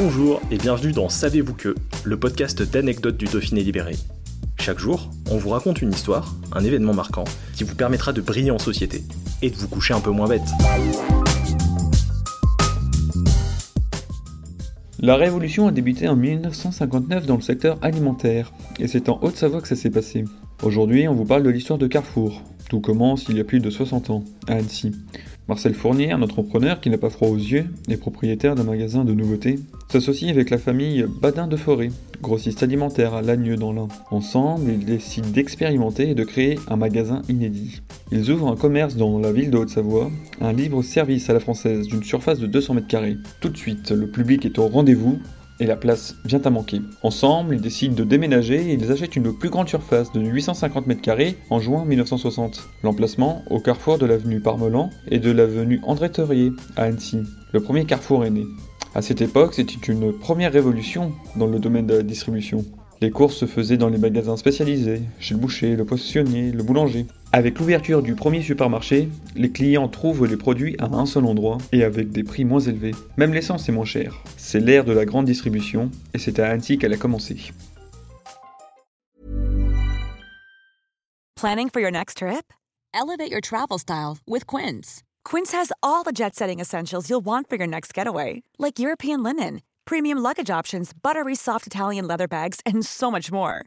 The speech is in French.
Bonjour et bienvenue dans Savez-vous que, le podcast d'anecdotes du Dauphiné libéré. Chaque jour, on vous raconte une histoire, un événement marquant, qui vous permettra de briller en société et de vous coucher un peu moins bête. La révolution a débuté en 1959 dans le secteur alimentaire, et c'est en Haute-Savoie que ça s'est passé. Aujourd'hui, on vous parle de l'histoire de Carrefour. Tout commence il y a plus de 60 ans, à Annecy. Marcel Fournier, un entrepreneur qui n'a pas froid aux yeux et propriétaire d'un magasin de nouveautés, s'associe avec la famille Badin de Forêt, grossiste alimentaire à Lagneux dans l'Ain. Ensemble, ils décident d'expérimenter et de créer un magasin inédit. Ils ouvrent un commerce dans la ville de Haute-Savoie, un libre-service à la française d'une surface de 200 mètres carrés. Tout de suite, le public est au rendez-vous et la place vient à manquer. Ensemble, ils décident de déménager et ils achètent une plus grande surface de 850 mètres carrés en juin 1960. L'emplacement au carrefour de l'avenue Parmelan et de l'avenue André Teurier à Annecy. Le premier carrefour est né. À cette époque, c'était une première révolution dans le domaine de la distribution. Les courses se faisaient dans les magasins spécialisés, chez le boucher, le poissonnier, le boulanger. Avec l'ouverture du premier supermarché, les clients trouvent les produits à un seul endroit et avec des prix moins élevés. Même l'essence est moins chère. C'est l'ère de la grande distribution et c'est à Annecy qu'elle a commencé. Planning for your next trip? Elevate your travel style with Quince. Quince has all the jet-setting essentials you'll want for your next getaway, like European linen, premium luggage options, buttery soft Italian leather bags, and so much more.